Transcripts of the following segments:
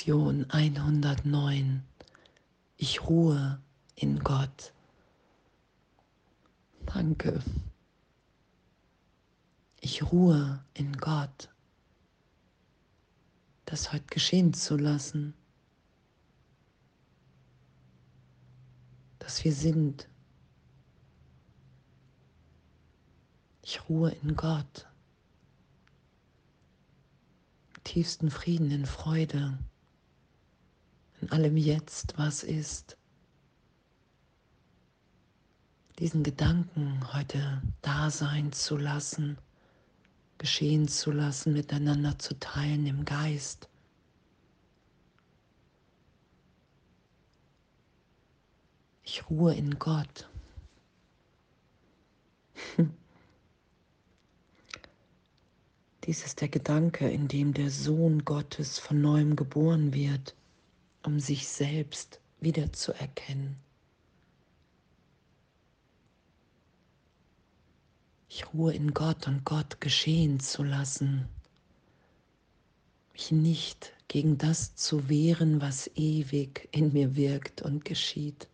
Lektion 109. Ich ruhe in Gott. Danke. Ich ruhe in Gott. Das heute geschehen zu lassen. Dass wir sind. Ich ruhe in Gott tiefsten Frieden, in Freude, in allem Jetzt, was ist. Diesen Gedanken heute da sein zu lassen, geschehen zu lassen, miteinander zu teilen im Geist. Ich ruhe in Gott. Dies ist der Gedanke, in dem der Sohn Gottes von neuem geboren wird, um sich selbst wiederzuerkennen. Ich ruhe in Gott und Gott geschehen zu lassen, mich nicht gegen das zu wehren, was ewig in mir wirkt und geschieht.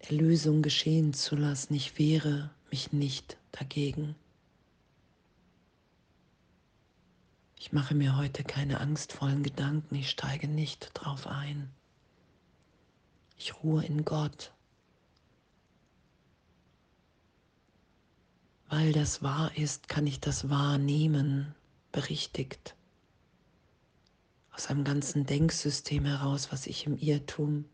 Erlösung geschehen zu lassen, ich wehre mich nicht dagegen. Ich mache mir heute keine angstvollen Gedanken, ich steige nicht drauf ein. Ich ruhe in Gott, weil das wahr ist, kann ich das wahrnehmen, berichtigt. Aus einem ganzen Denksystem heraus, was ich im Irrtum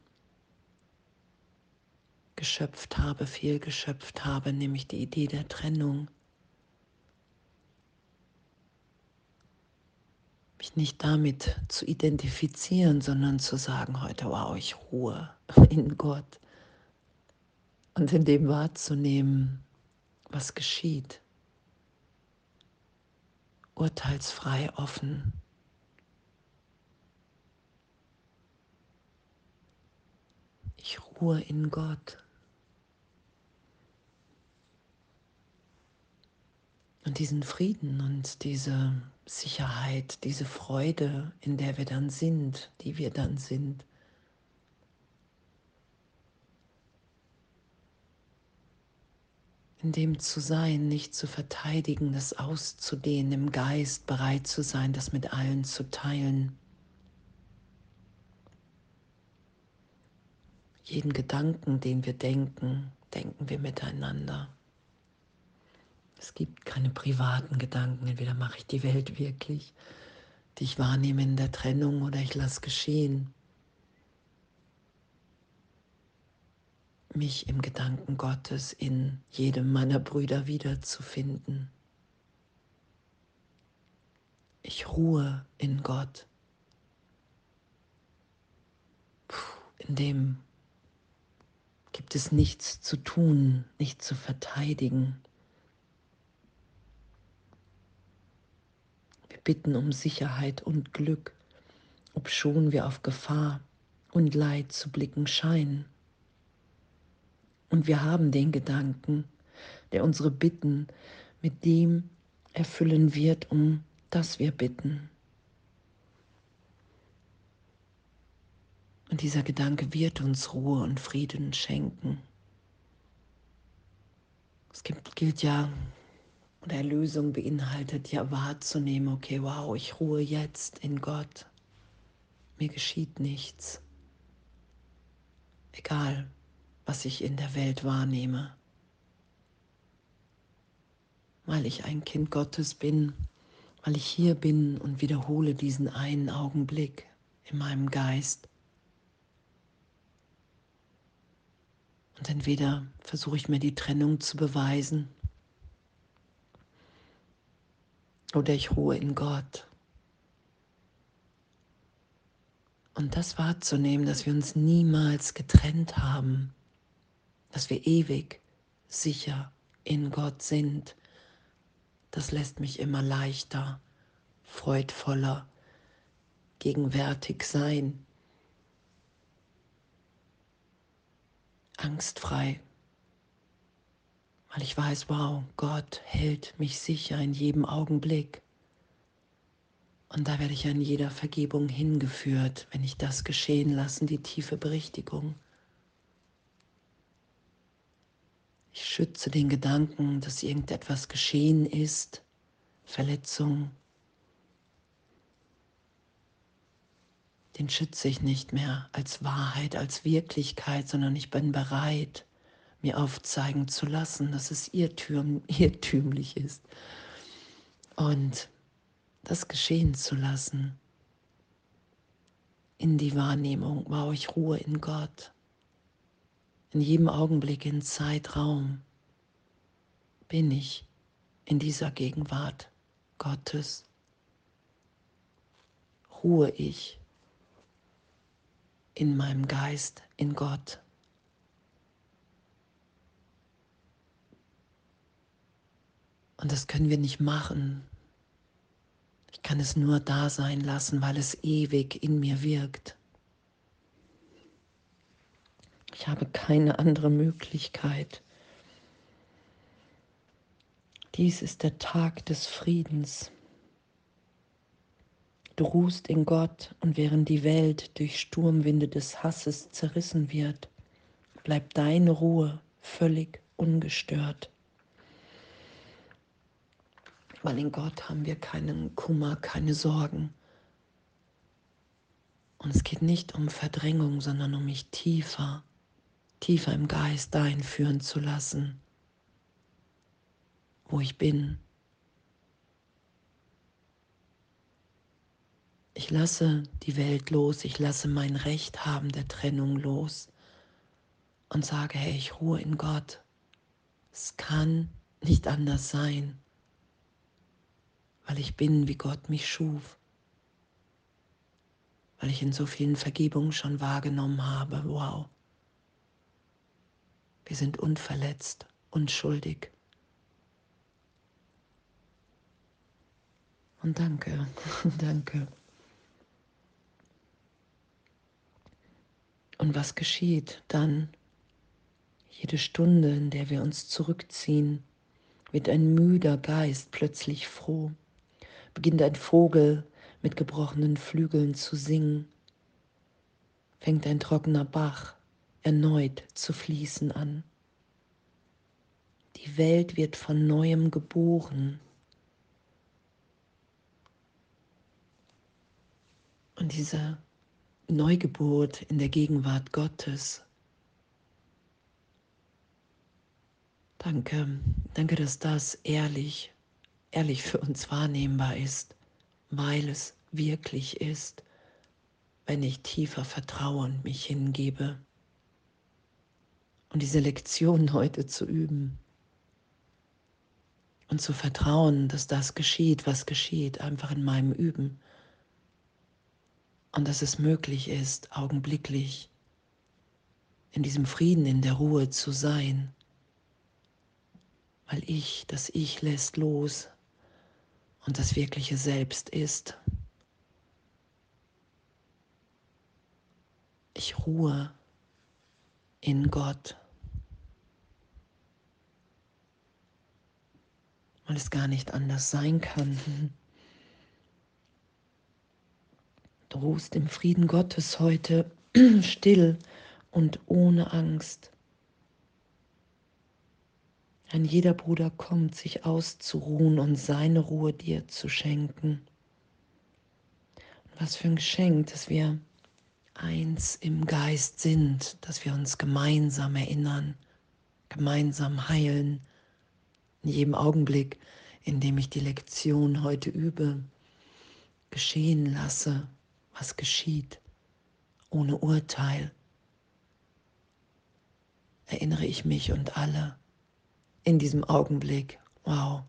geschöpft habe, fehlgeschöpft habe, nämlich die Idee der Trennung. Mich nicht damit zu identifizieren, sondern zu sagen heute, wow, ich ruhe in Gott und in dem wahrzunehmen, was geschieht. Urteilsfrei, offen. Ich ruhe in Gott. Und diesen Frieden und diese Sicherheit, diese Freude, in der wir dann sind, die wir dann sind. In dem zu sein, nicht zu verteidigen, das auszudehnen, im Geist bereit zu sein, das mit allen zu teilen. Jeden Gedanken, den wir denken, denken wir miteinander. Es gibt keine privaten Gedanken. Entweder mache ich die Welt wirklich, die ich wahrnehme in der Trennung, oder ich lasse geschehen. Mich im Gedanken Gottes in jedem meiner Brüder wiederzufinden. Ich ruhe in Gott. in dem gibt es nichts zu tun, nichts zu verteidigen. Bitten um Sicherheit und Glück, obschon wir auf Gefahr und Leid zu blicken scheinen. Und wir haben den Gedanken, der unsere Bitten mit dem erfüllen wird, um das wir bitten. Und dieser Gedanke wird uns Ruhe und Frieden schenken. Es gibt, gilt ja und Erlösung beinhaltet ja wahrzunehmen, okay, wow, ich ruhe jetzt in Gott. Mir geschieht nichts. Egal, was ich in der Welt wahrnehme. Weil ich ein Kind Gottes bin, weil ich hier bin und wiederhole diesen einen Augenblick in meinem Geist. Und entweder versuche ich mir die Trennung zu beweisen oder ich ruhe in Gott. Und das wahrzunehmen, dass wir uns niemals getrennt haben, dass wir ewig sicher in Gott sind, das lässt mich immer leichter, freudvoller, gegenwärtig sein, angstfrei weil ich weiß, wow, Gott hält mich sicher in jedem Augenblick. Und da werde ich an jeder Vergebung hingeführt, wenn ich das geschehen lasse, die tiefe Berichtigung. Ich schütze den Gedanken, dass irgendetwas geschehen ist, Verletzung. Den schütze ich nicht mehr als Wahrheit, als Wirklichkeit, sondern ich bin bereit, mir aufzeigen zu lassen, dass es irrtüm, irrtümlich ist und das geschehen zu lassen. In die Wahrnehmung baue ich Ruhe in Gott. In jedem Augenblick, in Zeitraum bin ich in dieser Gegenwart Gottes. Ruhe ich in meinem Geist, in Gott. Und das können wir nicht machen. Ich kann es nur da sein lassen, weil es ewig in mir wirkt. Ich habe keine andere Möglichkeit. Dies ist der Tag des Friedens. Du ruhst in Gott und während die Welt durch Sturmwinde des Hasses zerrissen wird, bleibt deine Ruhe völlig ungestört weil in Gott haben wir keinen Kummer, keine Sorgen. Und es geht nicht um Verdrängung, sondern um mich tiefer, tiefer im Geist dahin führen zu lassen, wo ich bin. Ich lasse die Welt los, ich lasse mein Recht haben der Trennung los und sage, hey, ich ruhe in Gott. Es kann nicht anders sein weil ich bin, wie Gott mich schuf, weil ich in so vielen Vergebungen schon wahrgenommen habe, wow, wir sind unverletzt, unschuldig. Und danke, danke. Und was geschieht dann? Jede Stunde, in der wir uns zurückziehen, wird ein müder Geist plötzlich froh beginnt ein Vogel mit gebrochenen Flügeln zu singen, fängt ein trockener Bach erneut zu fließen an. Die Welt wird von neuem geboren. Und diese Neugeburt in der Gegenwart Gottes. Danke, danke, dass das ehrlich ehrlich für uns wahrnehmbar ist, weil es wirklich ist, wenn ich tiefer vertraue und mich hingebe. Und diese Lektion heute zu üben und zu vertrauen, dass das geschieht, was geschieht, einfach in meinem Üben. Und dass es möglich ist, augenblicklich in diesem Frieden, in der Ruhe zu sein, weil ich, das Ich lässt los, und das wirkliche Selbst ist. Ich ruhe in Gott, weil es gar nicht anders sein kann. Du ruhst im Frieden Gottes heute still und ohne Angst. Ein jeder Bruder kommt, sich auszuruhen und seine Ruhe dir zu schenken. Was für ein Geschenk, dass wir eins im Geist sind, dass wir uns gemeinsam erinnern, gemeinsam heilen, in jedem Augenblick, in dem ich die Lektion heute übe, geschehen lasse, was geschieht, ohne Urteil, erinnere ich mich und alle in diesem Augenblick, wow,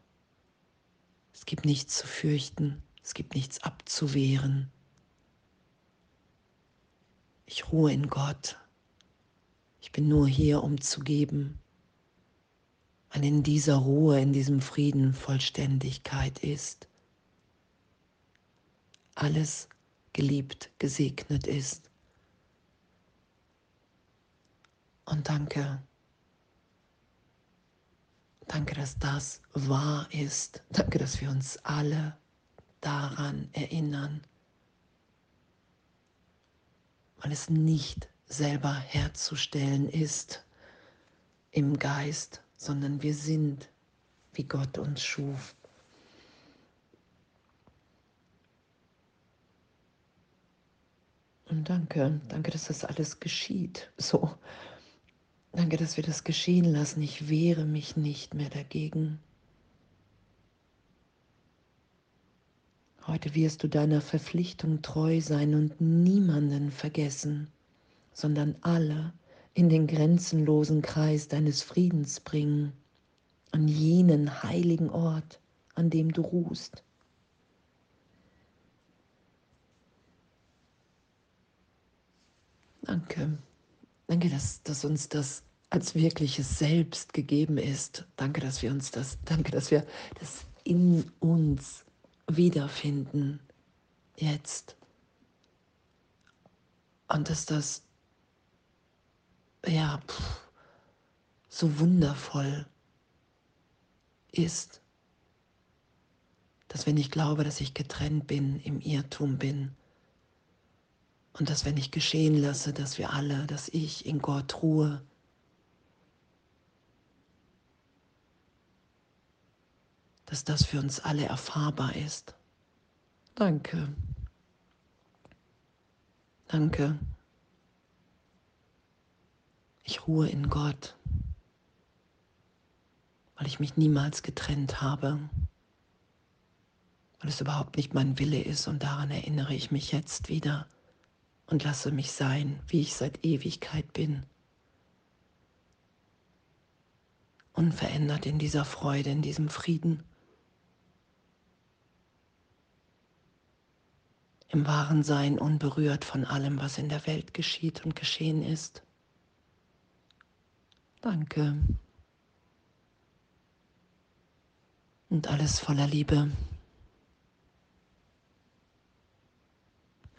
es gibt nichts zu fürchten, es gibt nichts abzuwehren. Ich ruhe in Gott. Ich bin nur hier, um zu geben, weil in dieser Ruhe, in diesem Frieden Vollständigkeit ist. Alles geliebt, gesegnet ist. Und danke Danke, dass das wahr ist. Danke, dass wir uns alle daran erinnern, weil es nicht selber herzustellen ist im Geist, sondern wir sind, wie Gott uns schuf. Und danke, danke, dass das alles geschieht. So, danke, dass wir das geschehen lassen. Ich wehre mich nicht mehr dagegen. Heute wirst du deiner Verpflichtung treu sein und niemanden vergessen, sondern alle in den grenzenlosen Kreis deines Friedens bringen, an jenen heiligen Ort, an dem du ruhst. Danke. Danke, dass, dass uns das als wirkliches Selbst gegeben ist. Danke, dass wir uns das, danke, dass wir das in uns wiederfinden, jetzt. Und dass das, ja, pff, so wundervoll ist, dass wenn ich glaube, dass ich getrennt bin, im Irrtum bin, und dass wenn ich geschehen lasse, dass wir alle, dass ich in Gott ruhe, dass das für uns alle erfahrbar ist. Danke. Danke. Ich ruhe in Gott, weil ich mich niemals getrennt habe, weil es überhaupt nicht mein Wille ist und daran erinnere ich mich jetzt wieder und lasse mich sein, wie ich seit Ewigkeit bin. Unverändert in dieser Freude, in diesem Frieden. im wahren Sein unberührt von allem, was in der Welt geschieht und geschehen ist. Danke. Und alles voller Liebe.